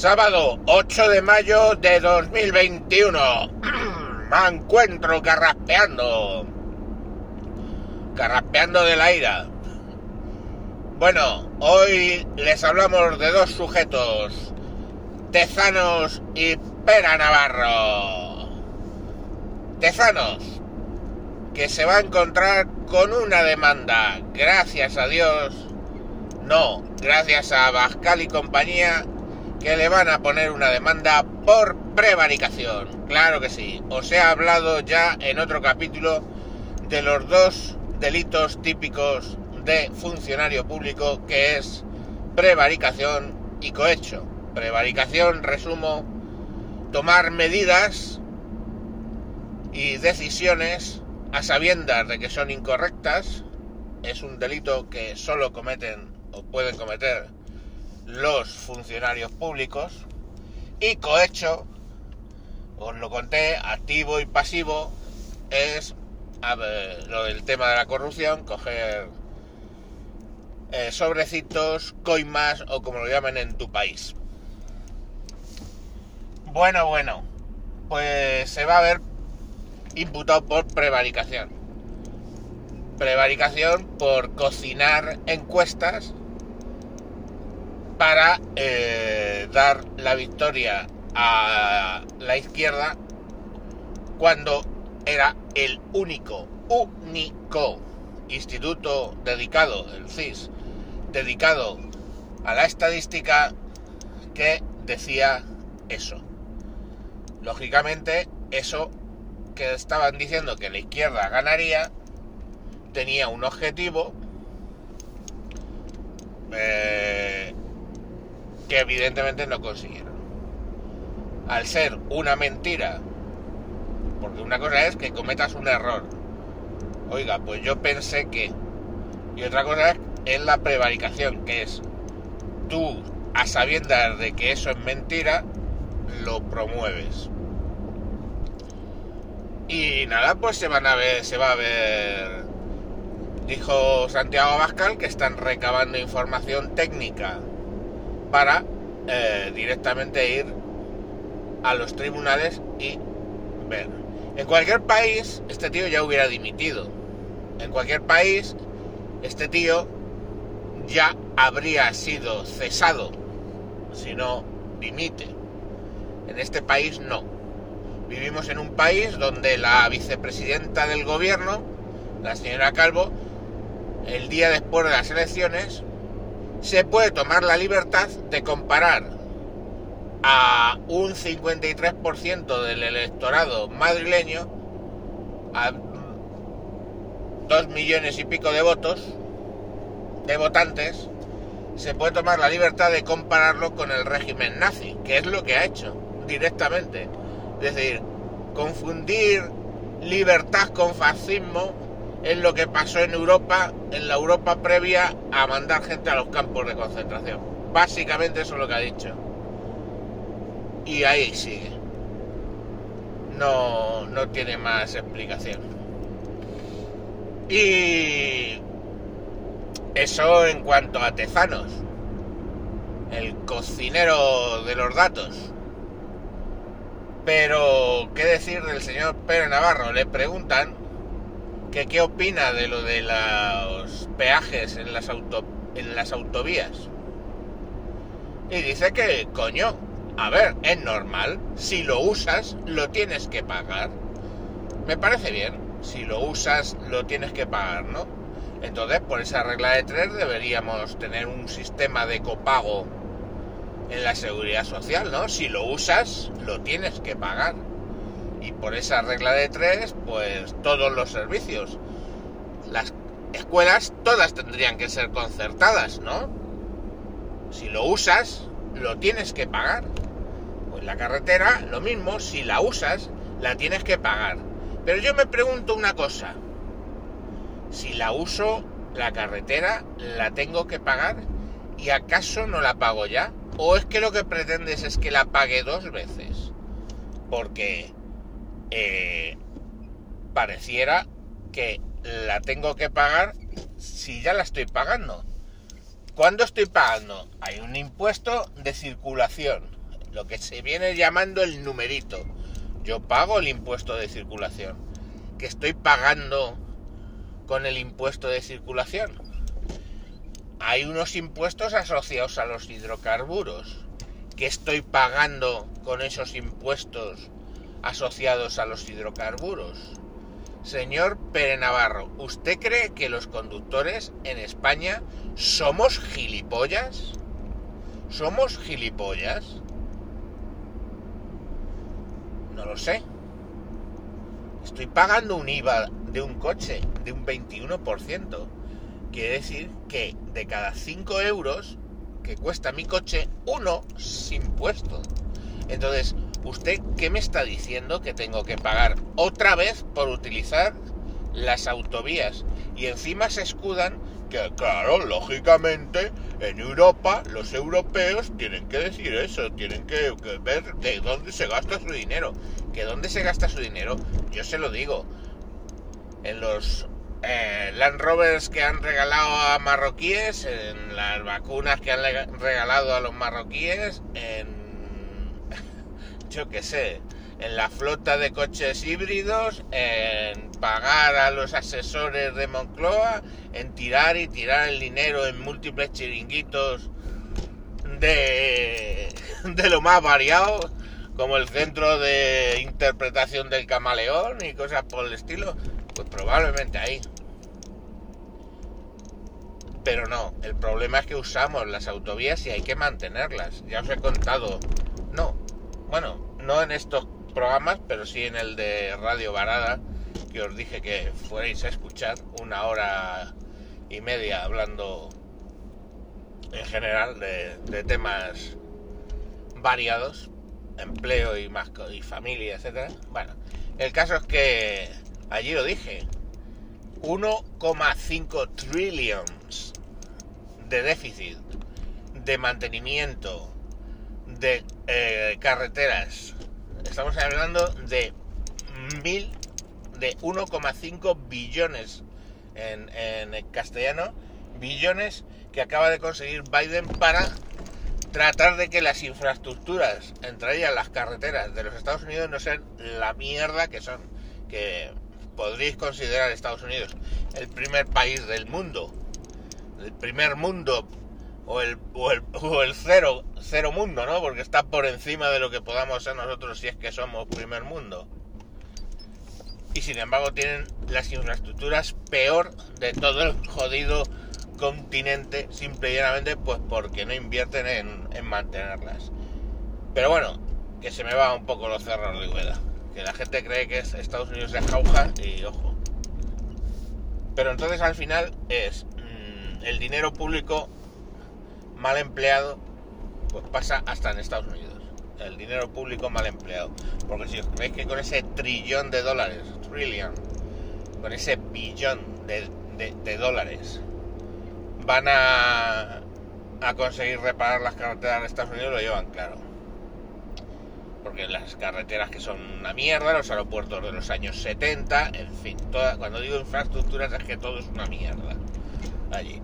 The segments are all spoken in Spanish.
Sábado 8 de mayo de 2021. Me encuentro carraspeando. Carraspeando de la ira. Bueno, hoy les hablamos de dos sujetos. Tezanos y Pera Navarro. Tezanos, que se va a encontrar con una demanda, gracias a Dios, no, gracias a Bascal y compañía, que le van a poner una demanda por prevaricación. Claro que sí. Os he hablado ya en otro capítulo de los dos delitos típicos de funcionario público, que es prevaricación y cohecho. Prevaricación, resumo, tomar medidas y decisiones a sabiendas de que son incorrectas. Es un delito que solo cometen o pueden cometer los funcionarios públicos y cohecho, os lo conté, activo y pasivo, es lo del tema de la corrupción, coger eh, sobrecitos, coimas o como lo llamen en tu país. Bueno, bueno, pues se va a ver imputado por prevaricación. Prevaricación por cocinar encuestas para eh, dar la victoria a la izquierda cuando era el único, único instituto dedicado, el CIS, dedicado a la estadística que decía eso. Lógicamente, eso que estaban diciendo que la izquierda ganaría tenía un objetivo eh, que evidentemente no consiguieron. Al ser una mentira, porque una cosa es que cometas un error. Oiga, pues yo pensé que... Y otra cosa es, la prevaricación, que es tú, a sabiendas de que eso es mentira, lo promueves. Y nada, pues se van a ver, se va a ver. Dijo Santiago Abascal que están recabando información técnica para eh, directamente ir a los tribunales y ver. En cualquier país, este tío ya hubiera dimitido. En cualquier país, este tío ya habría sido cesado si no dimite. En este país no. Vivimos en un país donde la vicepresidenta del gobierno, la señora Calvo, el día después de las elecciones, se puede tomar la libertad de comparar a un 53% del electorado madrileño, a dos millones y pico de votos, de votantes, se puede tomar la libertad de compararlo con el régimen nazi, que es lo que ha hecho directamente. Es decir, confundir libertad con fascismo es lo que pasó en Europa, en la Europa previa a mandar gente a los campos de concentración. Básicamente eso es lo que ha dicho. Y ahí sigue. No, no tiene más explicación. Y eso en cuanto a Tezanos, el cocinero de los datos. Pero, ¿qué decir del señor Pérez Navarro? Le preguntan que qué opina de lo de los peajes en las, auto, en las autovías. Y dice que, coño, a ver, es normal. Si lo usas, lo tienes que pagar. Me parece bien. Si lo usas, lo tienes que pagar, ¿no? Entonces, por esa regla de tres, deberíamos tener un sistema de copago en la seguridad social, ¿no? Si lo usas, lo tienes que pagar. Y por esa regla de tres, pues todos los servicios, las escuelas, todas tendrían que ser concertadas, ¿no? Si lo usas, lo tienes que pagar. Pues la carretera, lo mismo, si la usas, la tienes que pagar. Pero yo me pregunto una cosa. Si la uso, la carretera, ¿la tengo que pagar? ¿Y acaso no la pago ya? ¿O es que lo que pretendes es que la pague dos veces? Porque eh, pareciera que la tengo que pagar si ya la estoy pagando. ¿Cuándo estoy pagando? Hay un impuesto de circulación. lo que se viene llamando el numerito. Yo pago el impuesto de circulación. que estoy pagando con el impuesto de circulación? Hay unos impuestos asociados a los hidrocarburos. que estoy pagando con esos impuestos asociados a los hidrocarburos? Señor Pere Navarro, ¿usted cree que los conductores en España somos gilipollas? ¿Somos gilipollas? No lo sé. Estoy pagando un IVA de un coche de un 21%. Quiere decir que de cada 5 euros que cuesta mi coche, uno sin impuesto. Entonces, ¿usted qué me está diciendo que tengo que pagar otra vez por utilizar las autovías? Y encima se escudan que, claro, lógicamente, en Europa los europeos tienen que decir eso, tienen que, ver de dónde se gasta su dinero. ¿Que dónde se gasta su dinero? Yo se lo digo. En los eh, Land Rovers que han regalado a marroquíes, en las vacunas que han regalado a los marroquíes, en yo qué sé, en la flota de coches híbridos, en pagar a los asesores de Moncloa, en tirar y tirar el dinero en múltiples chiringuitos de, de lo más variado, como el centro de interpretación del camaleón y cosas por el estilo, pues probablemente ahí. Pero no, el problema es que usamos las autovías y hay que mantenerlas. Ya os he contado. No, bueno, no en estos programas, pero sí en el de Radio Varada, que os dije que fuerais a escuchar una hora y media hablando en general de, de temas variados, empleo y, más, y familia, etcétera. Bueno, el caso es que allí lo dije, 1,5 trillions de déficit de mantenimiento de eh, carreteras. Estamos hablando de mil, de 1,5 billones en, en castellano, billones que acaba de conseguir Biden para tratar de que las infraestructuras, entre ellas las carreteras de los Estados Unidos, no sean la mierda que son. Que podríais considerar Estados Unidos el primer país del mundo, el primer mundo o el, o el, o el cero, cero mundo, ¿no? Porque está por encima de lo que podamos ser nosotros si es que somos primer mundo. Y sin embargo tienen las infraestructuras peor de todo el jodido continente, simple y llanamente pues porque no invierten en, en mantenerlas. Pero bueno, que se me va un poco los cerros de Úbeda. Que la gente cree que es Estados Unidos de jauja y ojo. Pero entonces al final es mm, el dinero público mal empleado, pues pasa hasta en Estados Unidos. El dinero público mal empleado. Porque si os creéis que con ese trillón de dólares, trillion, con ese billón de, de- de dólares, van a, a conseguir reparar las carreteras de Estados Unidos, lo llevan claro. Porque las carreteras que son una mierda, los aeropuertos de los años 70, en fin, toda, cuando digo infraestructuras es que todo es una mierda allí.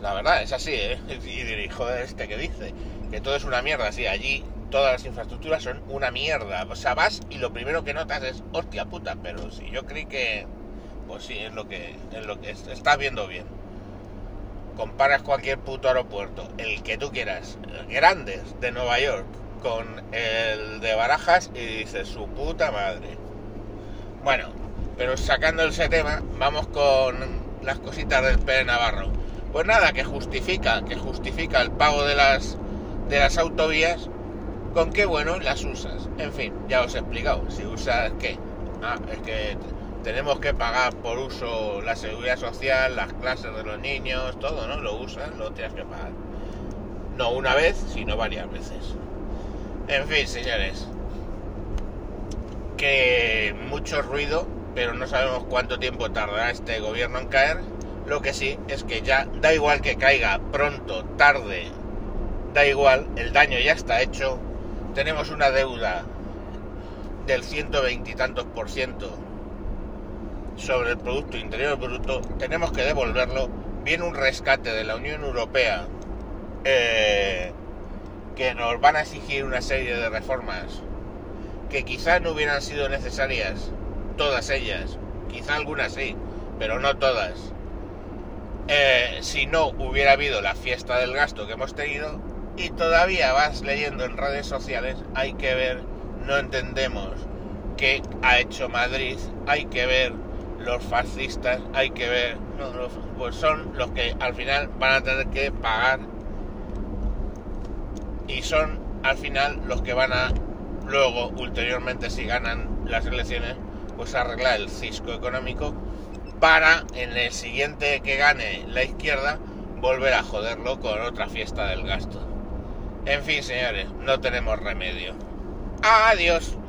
La verdad, es así, ¿eh? Y dirijo este que dice que todo es una mierda, sí, allí todas las infraestructuras son una mierda. O sea, vas y lo primero que notas es, hostia puta, pero si yo creí que, pues sí, es lo que, es lo que es- estás viendo bien. Comparas cualquier puto aeropuerto, el que tú quieras, grandes de Nueva York, con el de Barajas y dices, su puta madre. Bueno, pero sacando ese tema, vamos con las cositas del Pere Navarro. Pues nada, que justifica, que justifica el pago de las de las autovías con que bueno las usas. En fin, ya os he explicado. Si usas qué. Ah, es que tenemos que pagar por uso la seguridad social, las clases de los niños, todo, ¿no? Lo usas, lo tienes que pagar. No una vez, sino varias veces. En fin, señores. Que mucho ruido, pero no sabemos cuánto tiempo tardará este gobierno en caer. Lo que sí es que ya da igual que caiga pronto, tarde, da igual, el daño ya está hecho. Tenemos una deuda del 120 y tantos por ciento sobre el Producto Interior Bruto. Tenemos que devolverlo. Viene un rescate de la Unión Europea eh, que nos van a exigir una serie de reformas que quizás no hubieran sido necesarias, todas ellas, quizá algunas sí, pero no todas, eh, si no hubiera habido la fiesta del gasto que hemos tenido y todavía vas leyendo en redes sociales, hay que ver, no entendemos qué ha hecho Madrid, hay que ver los fascistas, hay que ver, pues son los que al final van a tener que pagar y son al final los que van a luego, ulteriormente, si ganan las elecciones, pues arreglar el cisco económico para en el siguiente que gane la izquierda volver a joderlo con otra fiesta del gasto. En fin, señores, no tenemos remedio. Adiós.